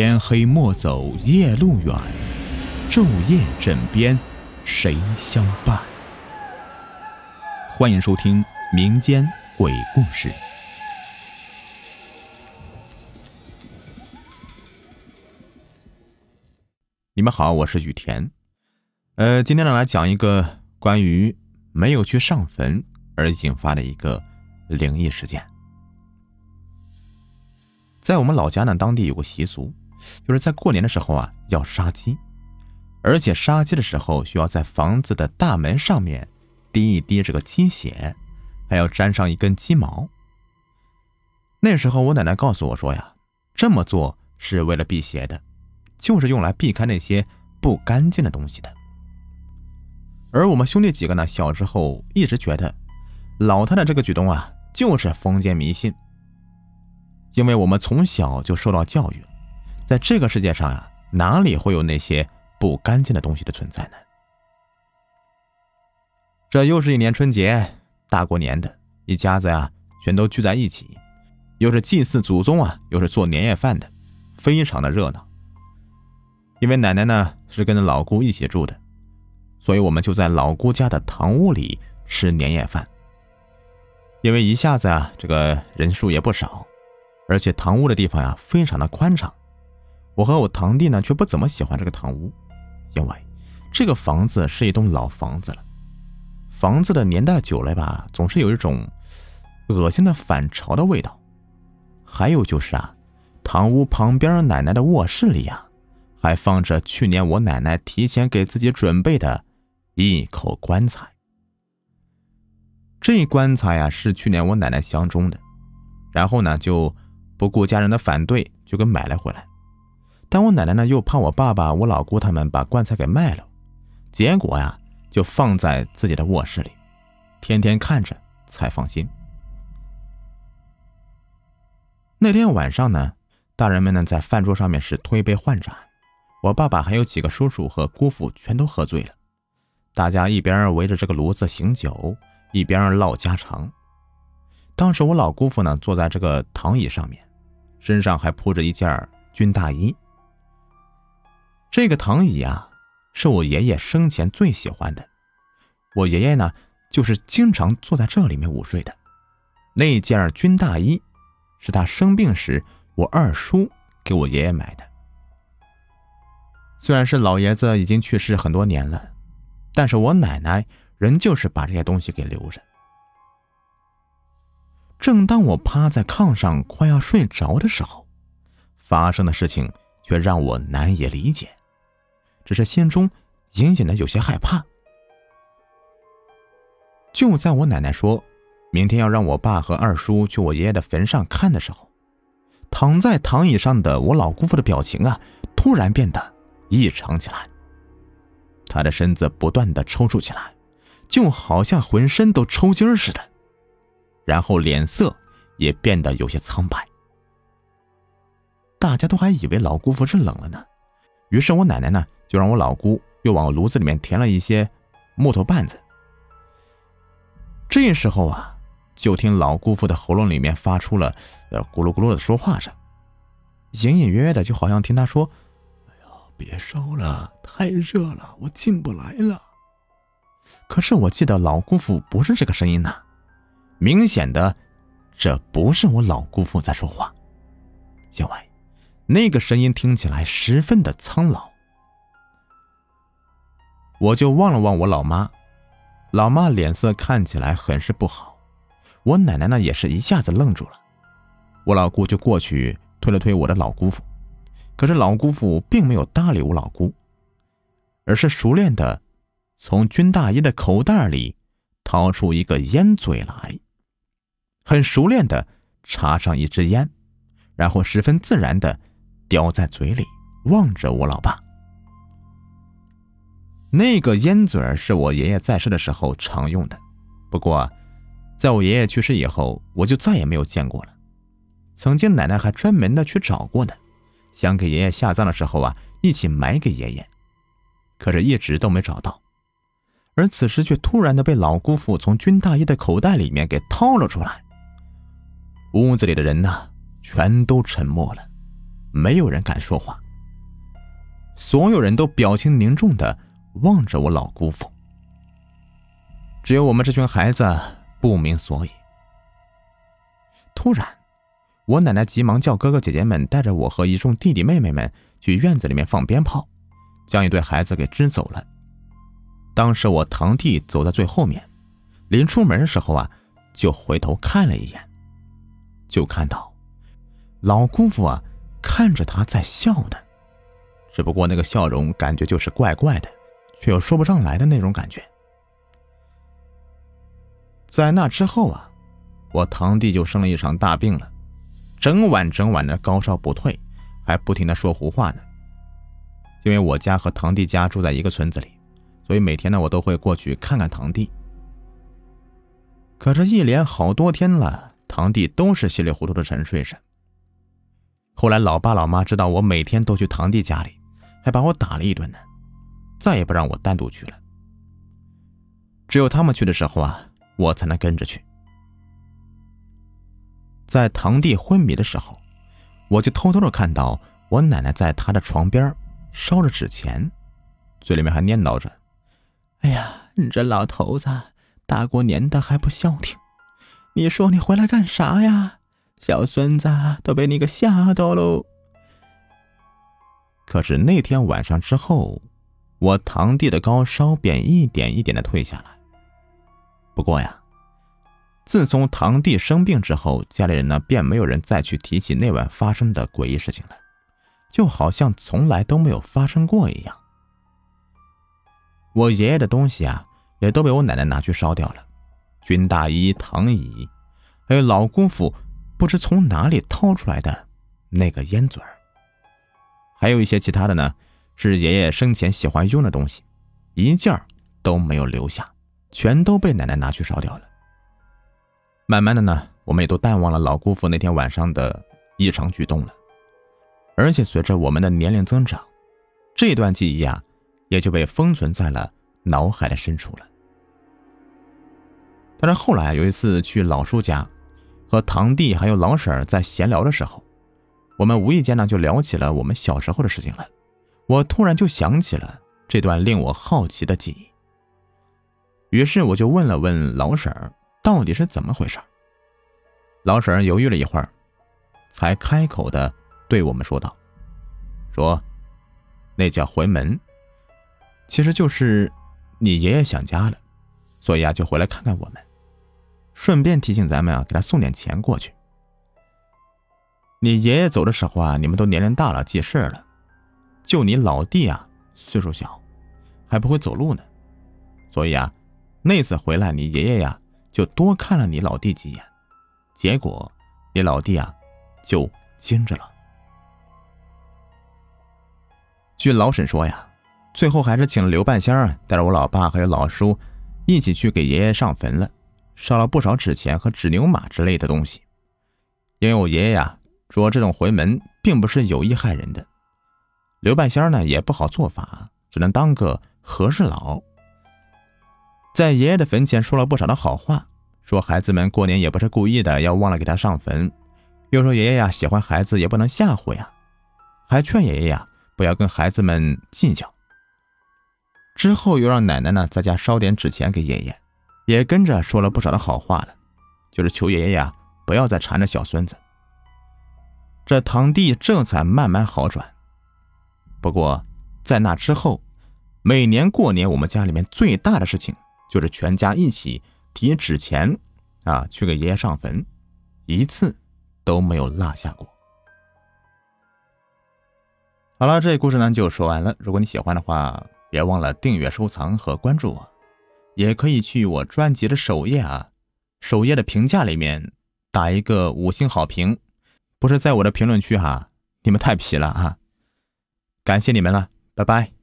天黑莫走夜路远，昼夜枕边谁相伴？欢迎收听民间鬼故事。你们好，我是雨田。呃，今天呢来讲一个关于没有去上坟而引发的一个灵异事件。在我们老家呢，当地有个习俗，就是在过年的时候啊，要杀鸡，而且杀鸡的时候需要在房子的大门上面滴一滴这个鸡血，还要粘上一根鸡毛。那时候我奶奶告诉我说呀，这么做是为了辟邪的，就是用来避开那些不干净的东西的。而我们兄弟几个呢，小时候一直觉得老太太这个举动啊，就是封建迷信。因为我们从小就受到教育，在这个世界上呀，哪里会有那些不干净的东西的存在呢？这又是一年春节，大过年的，一家子呀全都聚在一起，又是祭祀祖宗啊，又是做年夜饭的，非常的热闹。因为奶奶呢是跟着老姑一起住的，所以我们就在老姑家的堂屋里吃年夜饭。因为一下子啊，这个人数也不少。而且堂屋的地方呀，非常的宽敞。我和我堂弟呢，却不怎么喜欢这个堂屋，因为这个房子是一栋老房子了，房子的年代久了吧，总是有一种恶心的反潮的味道。还有就是啊，堂屋旁边奶奶的卧室里呀，还放着去年我奶奶提前给自己准备的一口棺材。这棺材呀，是去年我奶奶相中的，然后呢，就。不顾家人的反对，就给买了回来。但我奶奶呢，又怕我爸爸、我老姑他们把棺材给卖了，结果呀，就放在自己的卧室里，天天看着才放心。那天晚上呢，大人们呢在饭桌上面是推杯换盏，我爸爸还有几个叔叔和姑父全都喝醉了，大家一边围着这个炉子醒酒，一边唠家常。当时我老姑父呢坐在这个躺椅上面。身上还铺着一件军大衣。这个躺椅啊，是我爷爷生前最喜欢的。我爷爷呢，就是经常坐在这里面午睡的。那件军大衣，是他生病时我二叔给我爷爷买的。虽然是老爷子已经去世很多年了，但是我奶奶仍旧是把这些东西给留着。正当我趴在炕上快要睡着的时候，发生的事情却让我难以理解，只是心中隐隐的有些害怕。就在我奶奶说明天要让我爸和二叔去我爷爷的坟上看的时候，躺在躺椅上的我老姑父的表情啊，突然变得异常起来。他的身子不断的抽搐起来，就好像浑身都抽筋似的。然后脸色也变得有些苍白，大家都还以为老姑父是冷了呢。于是我奶奶呢，就让我老姑又往炉子里面填了一些木头棒子。这时候啊，就听老姑父的喉咙里面发出了呃咕噜咕噜的说话声，隐隐约约的就好像听他说：“哎呀，别烧了，太热了，我进不来了。”可是我记得老姑父不是这个声音呐。明显的，这不是我老姑父在说话，因为那个声音听起来十分的苍老。我就望了望我老妈，老妈脸色看起来很是不好。我奶奶呢，也是一下子愣住了。我老姑就过去推了推我的老姑父，可是老姑父并没有搭理我老姑，而是熟练的从军大衣的口袋里掏出一个烟嘴来。很熟练的插上一支烟，然后十分自然的叼在嘴里，望着我老爸。那个烟嘴是我爷爷在世的时候常用的，不过在我爷爷去世以后，我就再也没有见过了。曾经奶奶还专门的去找过呢，想给爷爷下葬的时候啊，一起埋给爷爷，可是一直都没找到。而此时却突然的被老姑父从军大衣的口袋里面给掏了出来。屋子里的人呢，全都沉默了，没有人敢说话，所有人都表情凝重的望着我老姑父。只有我们这群孩子不明所以。突然，我奶奶急忙叫哥哥姐姐们带着我和一众弟弟妹妹们去院子里面放鞭炮，将一对孩子给支走了。当时我堂弟走在最后面，临出门的时候啊，就回头看了一眼，就看到老姑父啊看着他在笑呢，只不过那个笑容感觉就是怪怪的，却又说不上来的那种感觉。在那之后啊。我堂弟就生了一场大病了，整晚整晚的高烧不退，还不停的说胡话呢。因为我家和堂弟家住在一个村子里，所以每天呢我都会过去看看堂弟。可是一连好多天了，堂弟都是稀里糊涂的沉睡着。后来老爸老妈知道我每天都去堂弟家里，还把我打了一顿呢，再也不让我单独去了。只有他们去的时候啊，我才能跟着去。在堂弟昏迷的时候，我就偷偷的看到我奶奶在他的床边烧着纸钱，嘴里面还念叨着：“哎呀，你这老头子，大过年的还不消停，你说你回来干啥呀？小孙子都被你给吓到喽。”可是那天晚上之后，我堂弟的高烧便一点一点的退下来。不过呀。自从堂弟生病之后，家里人呢便没有人再去提起那晚发生的诡异事情了，就好像从来都没有发生过一样。我爷爷的东西啊，也都被我奶奶拿去烧掉了，军大衣、躺椅，还有老姑父不知从哪里掏出来的那个烟嘴儿，还有一些其他的呢，是爷爷生前喜欢用的东西，一件都没有留下，全都被奶奶拿去烧掉了。慢慢的呢，我们也都淡忘了老姑父那天晚上的异常举动了，而且随着我们的年龄增长，这段记忆啊，也就被封存在了脑海的深处了。但是后来有一次去老叔家，和堂弟还有老婶在闲聊的时候，我们无意间呢就聊起了我们小时候的事情了。我突然就想起了这段令我好奇的记忆，于是我就问了问老婶儿。到底是怎么回事？老婶犹豫了一会儿，才开口的对我们说道：“说，那叫回门，其实就是你爷爷想家了，所以啊就回来看看我们，顺便提醒咱们啊给他送点钱过去。你爷爷走的时候啊，你们都年龄大了记事了，就你老弟啊岁数小，还不会走路呢，所以啊那次回来你爷爷呀。”就多看了你老弟几眼，结果你老弟啊就惊着了。据老沈说呀，最后还是请了刘半仙儿带着我老爸还有老叔一起去给爷爷上坟了，烧了不少纸钱和纸牛马之类的东西。因为我爷爷呀说这种回门并不是有意害人的，刘半仙呢也不好做法，只能当个和事佬。在爷爷的坟前说了不少的好话，说孩子们过年也不是故意的，要忘了给他上坟。又说爷爷呀喜欢孩子，也不能吓唬呀，还劝爷爷呀不要跟孩子们计较。之后又让奶奶呢在家烧点纸钱给爷爷，也跟着说了不少的好话了，就是求爷爷呀不要再缠着小孙子。这堂弟这才慢慢好转。不过在那之后，每年过年我们家里面最大的事情。就是全家一起提纸钱，啊，去给爷爷上坟，一次都没有落下过。好了，这故事呢就说完了。如果你喜欢的话，别忘了订阅、收藏和关注我，也可以去我专辑的首页啊，首页的评价里面打一个五星好评，不是在我的评论区哈，你们太皮了啊！感谢你们了，拜拜。